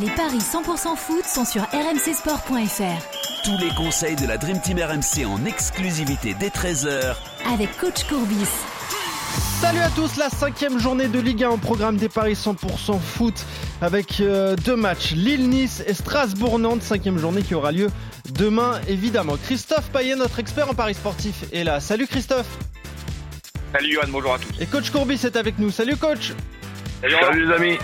Les paris 100% foot sont sur rmcsport.fr. Tous les conseils de la Dream Team RMC en exclusivité dès 13h avec coach Courbis. Salut à tous, la cinquième journée de Ligue 1 au programme des paris 100% foot avec euh, deux matchs, Lille-Nice et Strasbourg-Nantes, cinquième journée qui aura lieu demain évidemment. Christophe Payet, notre expert en paris sportif, est là. Salut Christophe Salut Johan, bonjour à tous. Et coach Courbis est avec nous. Salut coach Salut, Salut les amis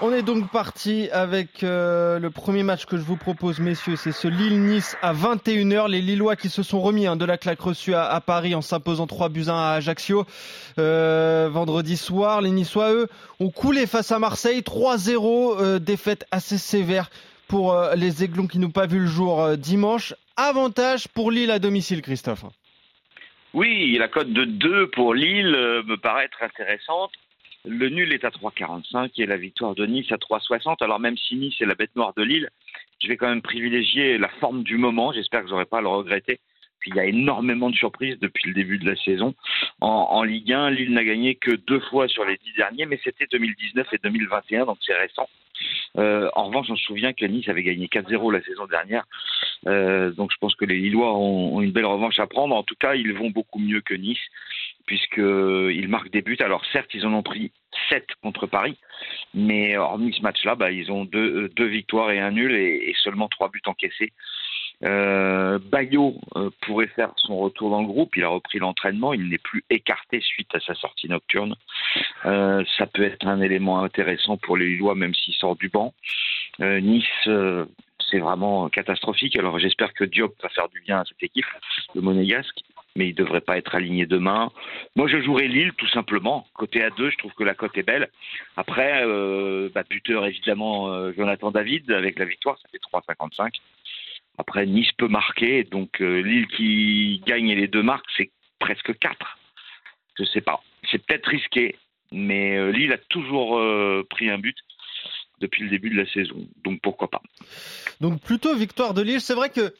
On est donc parti avec euh, le premier match que je vous propose, messieurs. C'est ce Lille-Nice à 21h. Les Lillois qui se sont remis hein, de la claque reçue à, Paris en s'imposant 3 buts 1 à Ajaccio euh, vendredi soir. Les Niçois, eux, ont coulé face à Marseille. 3-0, euh, défaite assez sévère pour les Aiglons qui n'ont pas vu le jour dimanche. Avantage pour Lille à domicile, Christophe. Oui, la cote de 2 pour Lille me paraît être intéressante. Le nul est à 3,45 et la victoire de Nice à 3,60. Alors même si Nice est la bête noire de Lille, je vais quand même privilégier la forme du moment. J'espère que je n'aurai pas à le regretter. Puis il y a énormément de surprises depuis le début de la saison. En, en Ligue 1, Lille n'a gagné que deux fois sur les dix derniers, mais c'était 2019 et 2021, donc c'est récent. Euh, en revanche, on se souvient que Nice avait gagné 4-0 la saison dernière. Euh, donc je pense que les Lillois ont, une belle revanche à prendre. En tout cas, ils vont beaucoup mieux que Nice, puisqu'ils marquent des buts. Alors certes, ils en ont pris 7 contre Paris, mais hormis ce match-là, bah, ils ont deux, victoires et un nul et, seulement 3 buts encaissés. Euh, Bayo euh, pourrait faire son retour dans le groupe. Il a repris l'entraînement. Il n'est plus écarté suite à sa sortie nocturne. Euh, ça peut être un élément intéressant pour les Lillois, même s'il sort du banc. Euh, nice, c'est vraiment catastrophique. Alors j'espère que Diop va faire du bien à cette équipe, le Monégasque. Mais il ne devrait pas être aligné demain. Moi, je jouerai Lille, tout simplement. Côté A2, je trouve que la cote est belle. Après, bah, buteur, évidemment, Jonathan David, avec la victoire, ça fait 3,55. Après, Nice peut marquer, donc euh, Lille qui gagne et les deux marques, c'est presque 4. Je sais pas. C'est peut-être risqué, mais euh, Lille a toujours euh, pris un but depuis le début de la saison, donc pourquoi pas. Donc plutôt victoire de Lille. C'est vrai que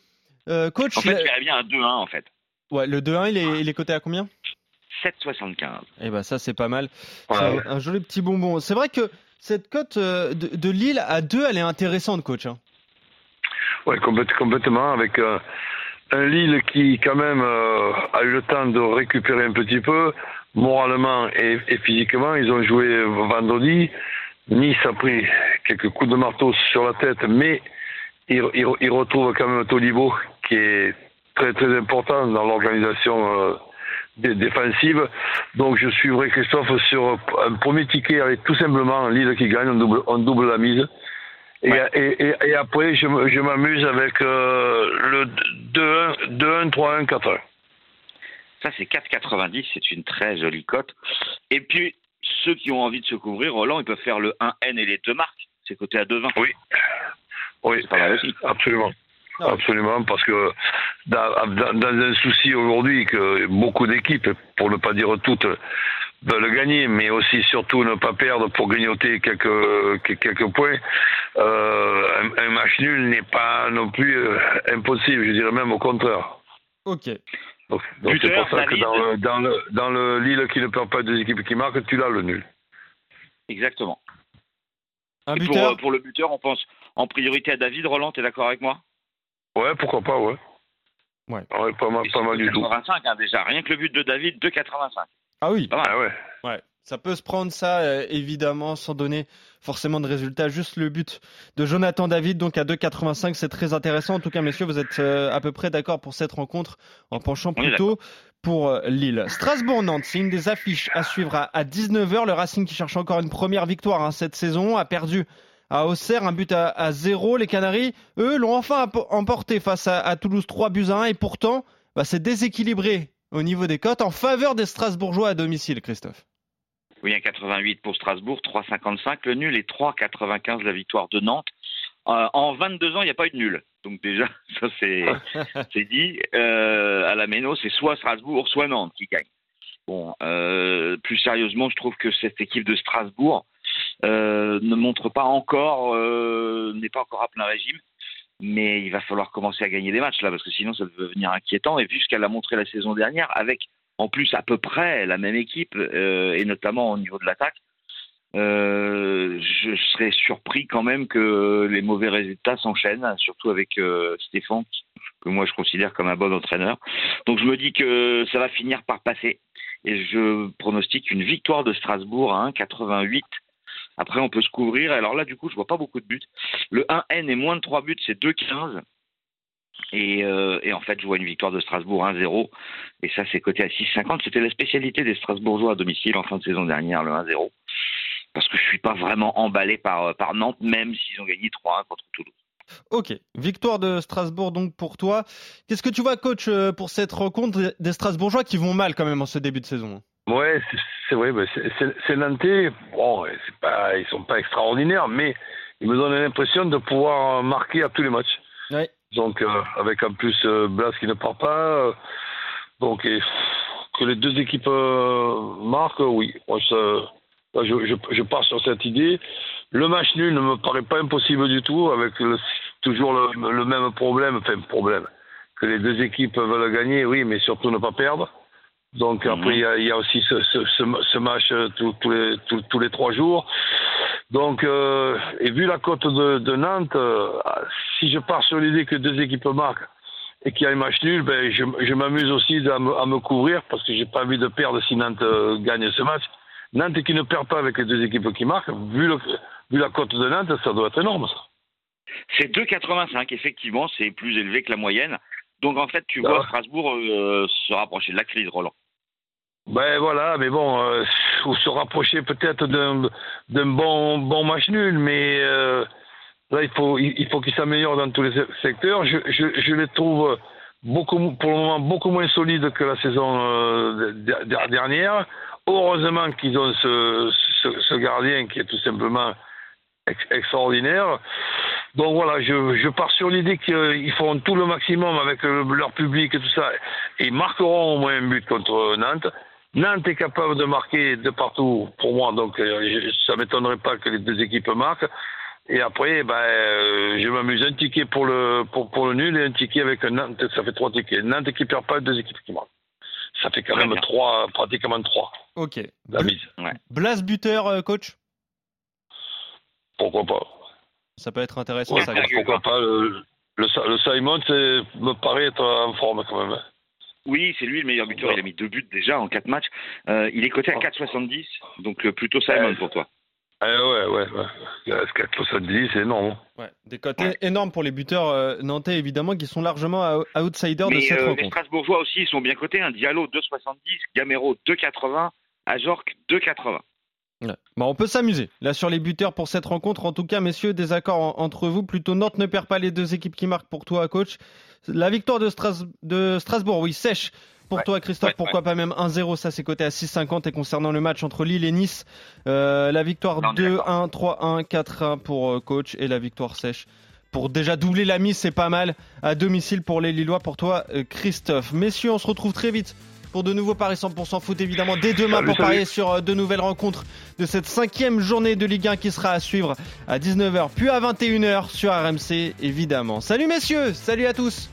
coach. En fait, il y a bien un 2-1 en fait. Ouais, le 2-1, il est, il est coté à combien? 7,75. Eh ben ça, c'est pas mal. Ouais. Un, un, joli petit bonbon. C'est vrai que cette cote de, de, Lille à 2, elle est intéressante, coach. Hein. Oui, complètement, avec euh, un Lille qui quand même euh, a eu le temps de récupérer un petit peu, moralement et, et, physiquement. Ils ont joué vendredi. Nice a pris quelques coups de marteau sur la tête, mais il, il, il retrouve quand même Tolibo qui est très très important dans l'organisation euh, défensive. Donc je suivrai Christophe sur un premier ticket avec tout simplement Lille qui gagne, on double, on double la mise. Et, ouais. et, et, et, après, je, je m'amuse avec euh, le 2-1, 3-1, 4-1. Ça, c'est 4,90. C'est une très jolie cote. Et puis, ceux qui ont envie de se couvrir, Roland, ils peuvent faire le 1N et les deux marques. C'est coté à 2,20. Oui. Oui, pas mal aussi. Absolument. Non. Absolument, parce que dans, dans, dans un souci aujourd'hui que beaucoup d'équipes, pour ne pas dire toutes, veulent gagner, mais aussi surtout ne pas perdre pour grignoter quelques quelques points. Euh, un, un, match nul n'est pas non plus euh, impossible, je dirais même au contraire. Ok. Donc c'est pour ça que dans le, dans le dans le Lille qui ne perd pas deux équipes qui marquent, tu l'as le nul. Exactement. Un Et buteur pour, pour le buteur, on pense en priorité à David Roland. T'es d'accord avec moi? Ouais, pourquoi pas, ouais. Ouais. ouais pas mal, pas mal du tout. 85 hein, déjà, rien que le but de David, 2,85. Ah oui. Ah ouais. Ouais. Ça peut se prendre ça, euh, évidemment, sans donner forcément de résultat. Juste le but de Jonathan David, donc à 2,85, c'est très intéressant. En tout cas, messieurs, vous êtes euh, à peu près d'accord pour cette rencontre en penchant plutôt pour euh, Lille. Strasbourg-Nantes, c'est une des affiches à suivre à, à 19h. Le Racing qui cherche encore une première victoire hein, cette saison a perdu à Auxerre, un but à, à zéro. Les Canaries, eux, l'ont enfin emporté face à, à, Toulouse 3 buts à 1 et pourtant, bah, c'est déséquilibré au niveau des cotes en faveur des Strasbourgeois à domicile, Christophe. Oui, 1,88 pour Strasbourg, 3,55 le nul et 3,95 la victoire de Nantes. Euh, en 22 ans, il n'y a pas eu de nul. Donc déjà, ça c'est dit. Euh, à la Méno, c'est soit Strasbourg, soit Nantes qui gagne. Bon, euh, plus sérieusement, je trouve que cette équipe de Strasbourg ne montre pas encore, n'est pas encore à plein régime. Mais il va falloir commencer à gagner des matchs là, parce que sinon ça peut devenir inquiétant. Et vu ce qu'elle a montré la saison dernière, avec en plus à peu près la même équipe, euh, et notamment au niveau de l'attaque, je serais surpris quand même que les mauvais résultats s'enchaînent, surtout avec euh, Stéphane, que moi je considère comme un bon entraîneur. Donc je me dis que ça va finir par passer. Et je pronostique une victoire de Strasbourg à 1,88. Après, on peut se couvrir. Alors là, du coup, je vois pas beaucoup de buts. Le 1N est moins de 3 buts, c'est 2,15. Et, euh, et, en fait, je vois une victoire de Strasbourg 1-0. Et ça, c'est coté à 6,50. C'était la spécialité des Strasbourgeois à domicile en fin de saison dernière, le 1-0 parce que je suis pas vraiment emballé par, euh, par Nantes, même s'ils ont gagné 3-1 contre Toulouse. Ok, victoire de Strasbourg donc pour toi. Qu'est-ce que tu vois, coach, euh, pour cette rencontre des Strasbourgeois qui vont mal quand même en ce début de saison Ouais, c'est vrai, c'est Nantais. Bon, pas, ils sont pas extraordinaires, mais ils me donnent l'impression de pouvoir marquer à tous les matchs. Ouais. Donc, euh, avec en plus Blas qui ne part pas. donc, que les deux équipes marquent, oui. Moi, ça, je, je, pars sur cette idée. Le match nul ne me paraît pas impossible du tout, avec toujours le, même problème, enfin problème, que les deux équipes veulent gagner, oui, mais surtout ne pas perdre. Donc après, il y, a, aussi ce, ce, ce, match euh, tous les, tous, les trois jours. Donc, euh, et vu la cote de, de Nantes, euh, si je pars sur l'idée que deux équipes marquent et qu'il y a un match nul, ben, je, je m'amuse aussi à me, à me, couvrir parce que j'ai pas envie de perdre si Nantes gagne ce match. Nantes qui ne perd pas avec les deux équipes qui marquent, vu, la cote de Nantes, ça doit être énorme, ça. C'est 2,85, effectivement, c'est plus élevé que la moyenne. Donc en fait, tu vois Strasbourg euh, se rapprocher de la crise, Roland. Ben voilà, mais bon, euh, se rapprocher peut-être d'un bon, bon match nul, mais euh, là, il faut il, faut qu'ils s'améliorent dans tous les secteurs. Je, je, je, les trouve beaucoup, pour le moment beaucoup moins solides que la saison dernière. Heureusement qu'ils ont ce, ce, gardien qui est tout simplement extraordinaire. Donc voilà, je, je pars sur l'idée qu'ils feront tout le maximum avec leur public et tout ça. Et ils marqueront au moins un but contre Nantes. Nantes est capable de marquer de partout pour moi, donc euh, ça ne m'étonnerait pas que les deux équipes marquent. Et après, ben, euh, je m'amuse un ticket pour le, pour, pour le nul et un ticket avec Nantes, ça fait trois tickets. Nantes qui perd pas, deux équipes qui marquent ça fait quand même trois, pratiquement trois. Ok. La mise. Blas buteur, euh, coach? Pourquoi pas Ça peut être intéressant. ça, pourquoi pas Le, le, Simon me paraît être en forme quand même. Oui, c'est lui le meilleur buteur. Il a mis deux buts déjà en quatre matchs. Euh, il est coté à 4,70, donc euh, plutôt Simon pour toi. Ah ouais, ouais, ouais. 4,70, c'est énorme. Ouais, des cotes énormes pour les buteurs euh, nantais, évidemment, qui sont largement outsiders de cette euh, rencontre. Les Strasbourgeois aussi, ils sont bien cotés. Un hein. Diallo 2,70, Gamero 2,80, Ajorc 2,80. Ouais. On peut s'amuser là sur les buteurs pour cette rencontre. En tout cas, messieurs, des accords entre vous. Plutôt Nantes ne perd pas les deux équipes qui marquent pour toi, coach. La victoire de, de Strasbourg, oui, sèche pour toi, Christophe, pourquoi pas même 1-0 Ça, c'est coté à 6,50. Et concernant le match entre Lille et Nice, euh, la victoire 2-1, 3-1, 4-1 pour euh, coach et la victoire sèche. Pour déjà doubler la mise, c'est pas mal à domicile pour les Lillois. Pour toi, euh, Christophe. Messieurs, on se retrouve très vite pour de nouveaux paris 100% foot évidemment dès demain pour parier sur de nouvelles rencontres de cette cinquième journée de Ligue 1 qui sera à suivre à 19h puis à 21h sur RMC évidemment. Salut messieurs, salut à tous